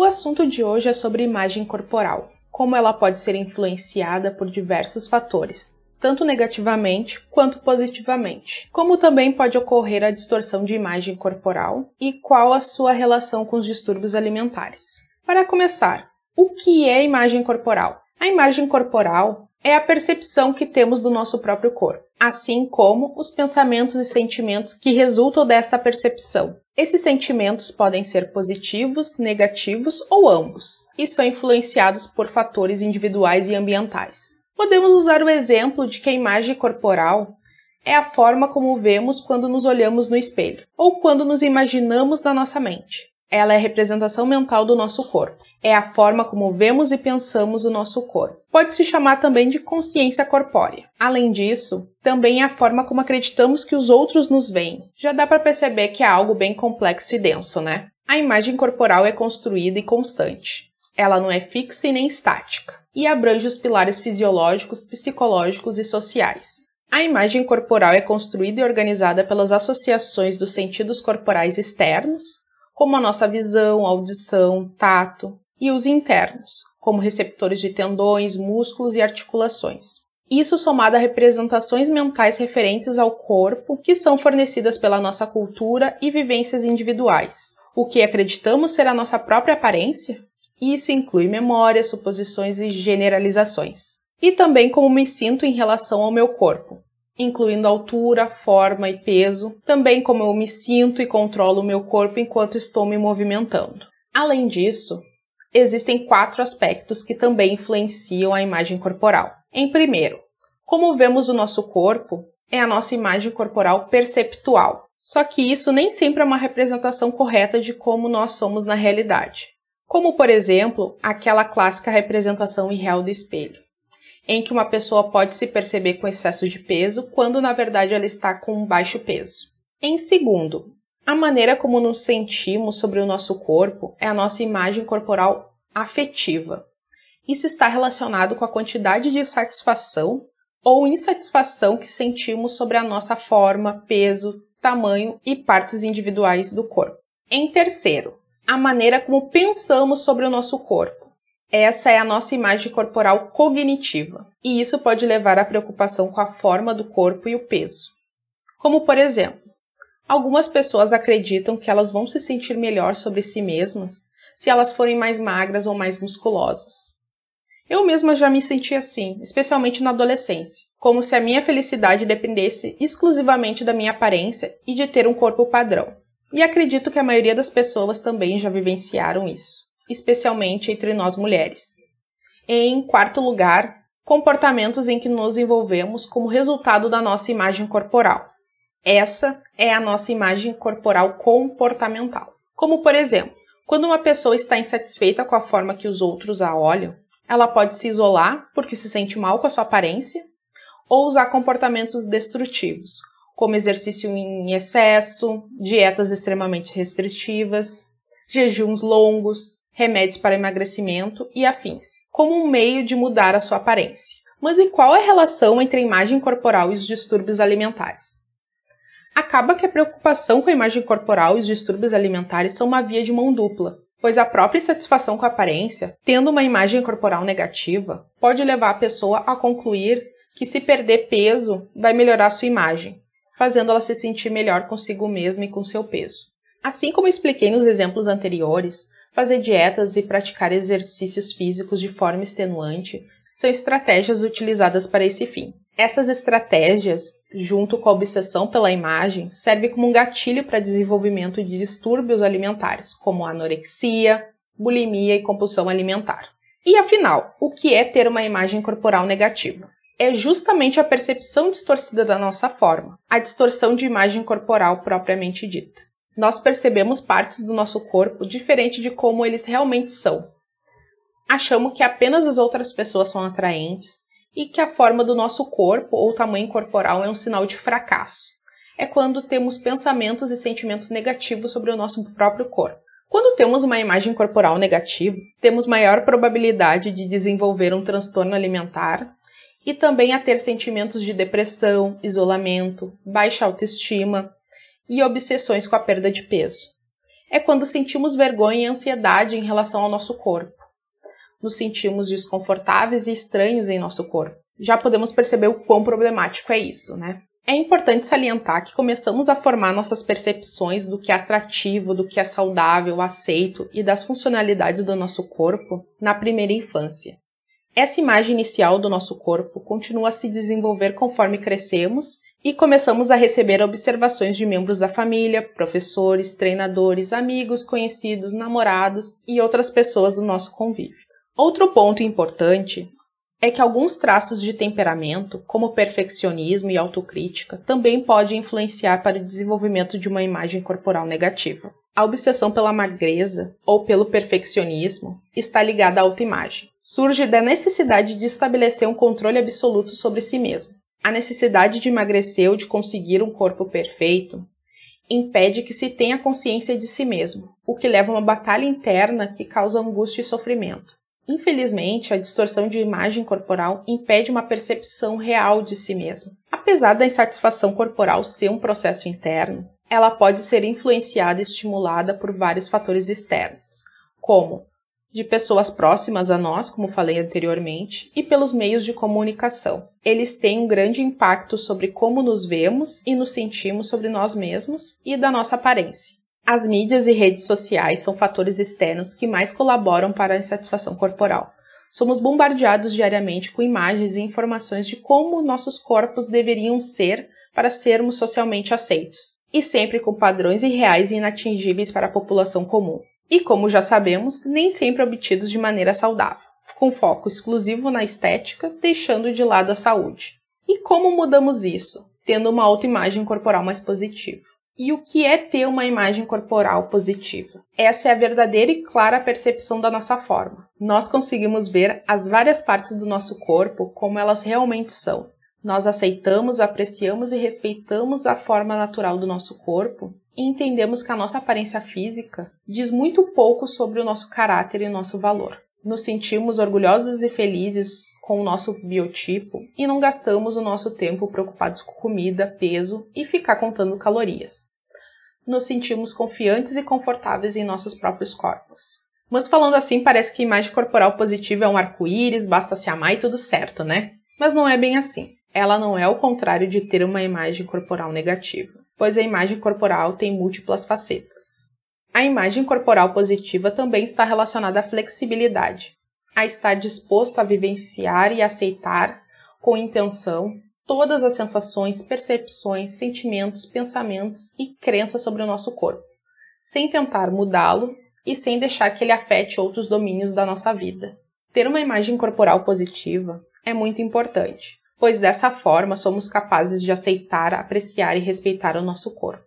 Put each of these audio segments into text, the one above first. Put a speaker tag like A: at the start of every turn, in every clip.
A: O assunto de hoje é sobre imagem corporal, como ela pode ser influenciada por diversos fatores, tanto negativamente quanto positivamente, como também pode ocorrer a distorção de imagem corporal e qual a sua relação com os distúrbios alimentares. Para começar, o que é imagem corporal? A imagem corporal é a percepção que temos do nosso próprio corpo, assim como os pensamentos e sentimentos que resultam desta percepção. Esses sentimentos podem ser positivos, negativos ou ambos, e são influenciados por fatores individuais e ambientais. Podemos usar o exemplo de que a imagem corporal é a forma como vemos quando nos olhamos no espelho, ou quando nos imaginamos na nossa mente. Ela é a representação mental do nosso corpo. É a forma como vemos e pensamos o nosso corpo. Pode se chamar também de consciência corpórea. Além disso, também é a forma como acreditamos que os outros nos veem. Já dá para perceber que é algo bem complexo e denso, né? A imagem corporal é construída e constante. Ela não é fixa e nem estática, e abrange os pilares fisiológicos, psicológicos e sociais. A imagem corporal é construída e organizada pelas associações dos sentidos corporais externos, como a nossa visão, audição, tato, e os internos, como receptores de tendões, músculos e articulações. Isso somado a representações mentais referentes ao corpo que são fornecidas pela nossa cultura e vivências individuais. O que acreditamos ser a nossa própria aparência? Isso inclui memórias, suposições e generalizações. E também como me sinto em relação ao meu corpo, incluindo altura, forma e peso, também como eu me sinto e controlo o meu corpo enquanto estou me movimentando. Além disso, existem quatro aspectos que também influenciam a imagem corporal. Em primeiro, como vemos o nosso corpo é a nossa imagem corporal perceptual. Só que isso nem sempre é uma representação correta de como nós somos na realidade. Como, por exemplo, aquela clássica representação irreal do espelho em que uma pessoa pode se perceber com excesso de peso, quando na verdade ela está com baixo peso. Em segundo, a maneira como nos sentimos sobre o nosso corpo é a nossa imagem corporal afetiva. Isso está relacionado com a quantidade de satisfação ou insatisfação que sentimos sobre a nossa forma, peso, tamanho e partes individuais do corpo. Em terceiro, a maneira como pensamos sobre o nosso corpo. Essa é a nossa imagem corporal cognitiva, e isso pode levar à preocupação com a forma do corpo e o peso. Como, por exemplo, algumas pessoas acreditam que elas vão se sentir melhor sobre si mesmas se elas forem mais magras ou mais musculosas. Eu mesma já me senti assim, especialmente na adolescência, como se a minha felicidade dependesse exclusivamente da minha aparência e de ter um corpo padrão. E acredito que a maioria das pessoas também já vivenciaram isso especialmente entre nós mulheres. Em quarto lugar, comportamentos em que nos envolvemos como resultado da nossa imagem corporal. Essa é a nossa imagem corporal comportamental. Como, por exemplo, quando uma pessoa está insatisfeita com a forma que os outros a olham, ela pode se isolar porque se sente mal com a sua aparência ou usar comportamentos destrutivos, como exercício em excesso, dietas extremamente restritivas, jejuns longos, remédios para emagrecimento e afins, como um meio de mudar a sua aparência. Mas e qual é a relação entre a imagem corporal e os distúrbios alimentares? Acaba que a preocupação com a imagem corporal e os distúrbios alimentares são uma via de mão dupla, pois a própria insatisfação com a aparência, tendo uma imagem corporal negativa, pode levar a pessoa a concluir que se perder peso vai melhorar sua imagem, fazendo ela se sentir melhor consigo mesma e com seu peso. Assim como expliquei nos exemplos anteriores, Fazer dietas e praticar exercícios físicos de forma extenuante são estratégias utilizadas para esse fim. Essas estratégias, junto com a obsessão pela imagem, servem como um gatilho para desenvolvimento de distúrbios alimentares, como anorexia, bulimia e compulsão alimentar. E afinal, o que é ter uma imagem corporal negativa? É justamente a percepção distorcida da nossa forma, a distorção de imagem corporal propriamente dita. Nós percebemos partes do nosso corpo diferente de como eles realmente são. Achamos que apenas as outras pessoas são atraentes e que a forma do nosso corpo ou tamanho corporal é um sinal de fracasso. É quando temos pensamentos e sentimentos negativos sobre o nosso próprio corpo. Quando temos uma imagem corporal negativa, temos maior probabilidade de desenvolver um transtorno alimentar e também a ter sentimentos de depressão, isolamento, baixa autoestima e obsessões com a perda de peso. É quando sentimos vergonha e ansiedade em relação ao nosso corpo. Nos sentimos desconfortáveis e estranhos em nosso corpo. Já podemos perceber o quão problemático é isso, né? É importante salientar que começamos a formar nossas percepções do que é atrativo, do que é saudável, aceito e das funcionalidades do nosso corpo na primeira infância. Essa imagem inicial do nosso corpo continua a se desenvolver conforme crescemos e começamos a receber observações de membros da família, professores, treinadores, amigos, conhecidos, namorados e outras pessoas do nosso convívio. Outro ponto importante é que alguns traços de temperamento, como perfeccionismo e autocrítica, também podem influenciar para o desenvolvimento de uma imagem corporal negativa. A obsessão pela magreza ou pelo perfeccionismo está ligada à autoimagem. Surge da necessidade de estabelecer um controle absoluto sobre si mesmo. A necessidade de emagrecer ou de conseguir um corpo perfeito impede que se tenha consciência de si mesmo, o que leva a uma batalha interna que causa angústia e sofrimento. Infelizmente, a distorção de imagem corporal impede uma percepção real de si mesmo. Apesar da insatisfação corporal ser um processo interno, ela pode ser influenciada e estimulada por vários fatores externos, como de pessoas próximas a nós, como falei anteriormente, e pelos meios de comunicação. Eles têm um grande impacto sobre como nos vemos e nos sentimos sobre nós mesmos e da nossa aparência. As mídias e redes sociais são fatores externos que mais colaboram para a insatisfação corporal. Somos bombardeados diariamente com imagens e informações de como nossos corpos deveriam ser para sermos socialmente aceitos, e sempre com padrões irreais e inatingíveis para a população comum. E como já sabemos, nem sempre obtidos de maneira saudável, com foco exclusivo na estética, deixando de lado a saúde. E como mudamos isso? Tendo uma autoimagem corporal mais positiva. E o que é ter uma imagem corporal positiva? Essa é a verdadeira e clara percepção da nossa forma. Nós conseguimos ver as várias partes do nosso corpo como elas realmente são. Nós aceitamos, apreciamos e respeitamos a forma natural do nosso corpo e entendemos que a nossa aparência física diz muito pouco sobre o nosso caráter e nosso valor. Nos sentimos orgulhosos e felizes com o nosso biotipo e não gastamos o nosso tempo preocupados com comida, peso e ficar contando calorias. Nos sentimos confiantes e confortáveis em nossos próprios corpos. Mas falando assim, parece que a imagem corporal positiva é um arco-íris, basta se amar e tudo certo, né? Mas não é bem assim. Ela não é o contrário de ter uma imagem corporal negativa, pois a imagem corporal tem múltiplas facetas. A imagem corporal positiva também está relacionada à flexibilidade, a estar disposto a vivenciar e aceitar com intenção todas as sensações, percepções, sentimentos, pensamentos e crenças sobre o nosso corpo, sem tentar mudá-lo e sem deixar que ele afete outros domínios da nossa vida. Ter uma imagem corporal positiva é muito importante, pois dessa forma somos capazes de aceitar, apreciar e respeitar o nosso corpo.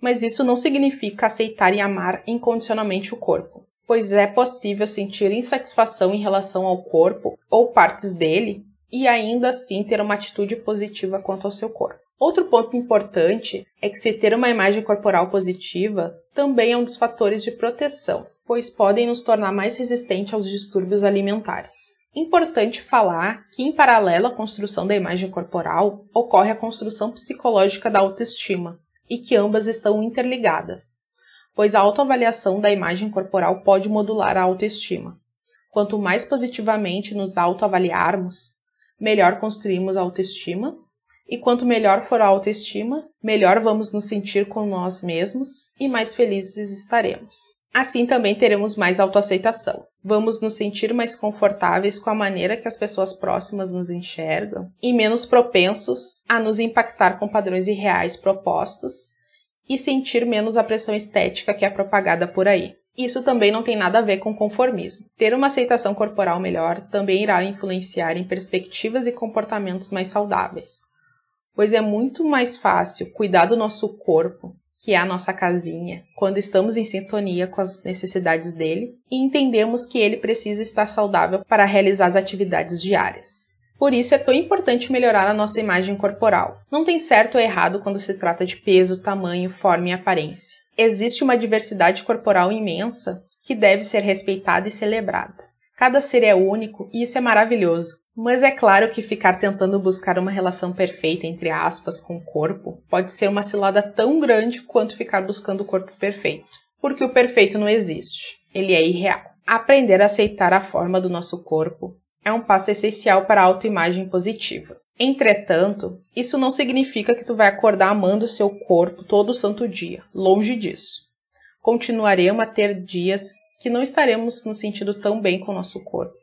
A: Mas isso não significa aceitar e amar incondicionalmente o corpo pois é possível sentir insatisfação em relação ao corpo ou partes dele e ainda assim ter uma atitude positiva quanto ao seu corpo. Outro ponto importante é que se ter uma imagem corporal positiva também é um dos fatores de proteção, pois podem nos tornar mais resistentes aos distúrbios alimentares. Importante falar que, em paralelo à construção da imagem corporal, ocorre a construção psicológica da autoestima e que ambas estão interligadas pois a autoavaliação da imagem corporal pode modular a autoestima. Quanto mais positivamente nos autoavaliarmos, melhor construímos a autoestima, e quanto melhor for a autoestima, melhor vamos nos sentir com nós mesmos e mais felizes estaremos. Assim também teremos mais autoaceitação. Vamos nos sentir mais confortáveis com a maneira que as pessoas próximas nos enxergam e menos propensos a nos impactar com padrões irreais propostos e sentir menos a pressão estética que é propagada por aí. Isso também não tem nada a ver com conformismo. Ter uma aceitação corporal melhor também irá influenciar em perspectivas e comportamentos mais saudáveis, pois é muito mais fácil cuidar do nosso corpo que é a nossa casinha, quando estamos em sintonia com as necessidades dele e entendemos que ele precisa estar saudável para realizar as atividades diárias. Por isso é tão importante melhorar a nossa imagem corporal. Não tem certo ou errado quando se trata de peso, tamanho, forma e aparência. Existe uma diversidade corporal imensa que deve ser respeitada e celebrada. Cada ser é único e isso é maravilhoso. Mas é claro que ficar tentando buscar uma relação perfeita, entre aspas, com o corpo pode ser uma cilada tão grande quanto ficar buscando o corpo perfeito. Porque o perfeito não existe, ele é irreal. Aprender a aceitar a forma do nosso corpo é um passo essencial para a autoimagem positiva. Entretanto, isso não significa que tu vai acordar amando o seu corpo todo santo dia. Longe disso. Continuaremos a ter dias que não estaremos nos sentindo tão bem com o nosso corpo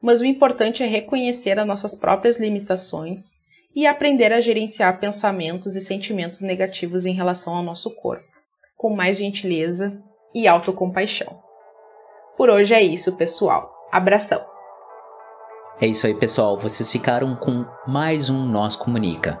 A: mas o importante é reconhecer as nossas próprias limitações e aprender a gerenciar pensamentos e sentimentos negativos em relação ao nosso corpo, com mais gentileza e autocompaixão. Por hoje é isso, pessoal. Abração!
B: É isso aí, pessoal. Vocês ficaram com mais um Nós Comunica.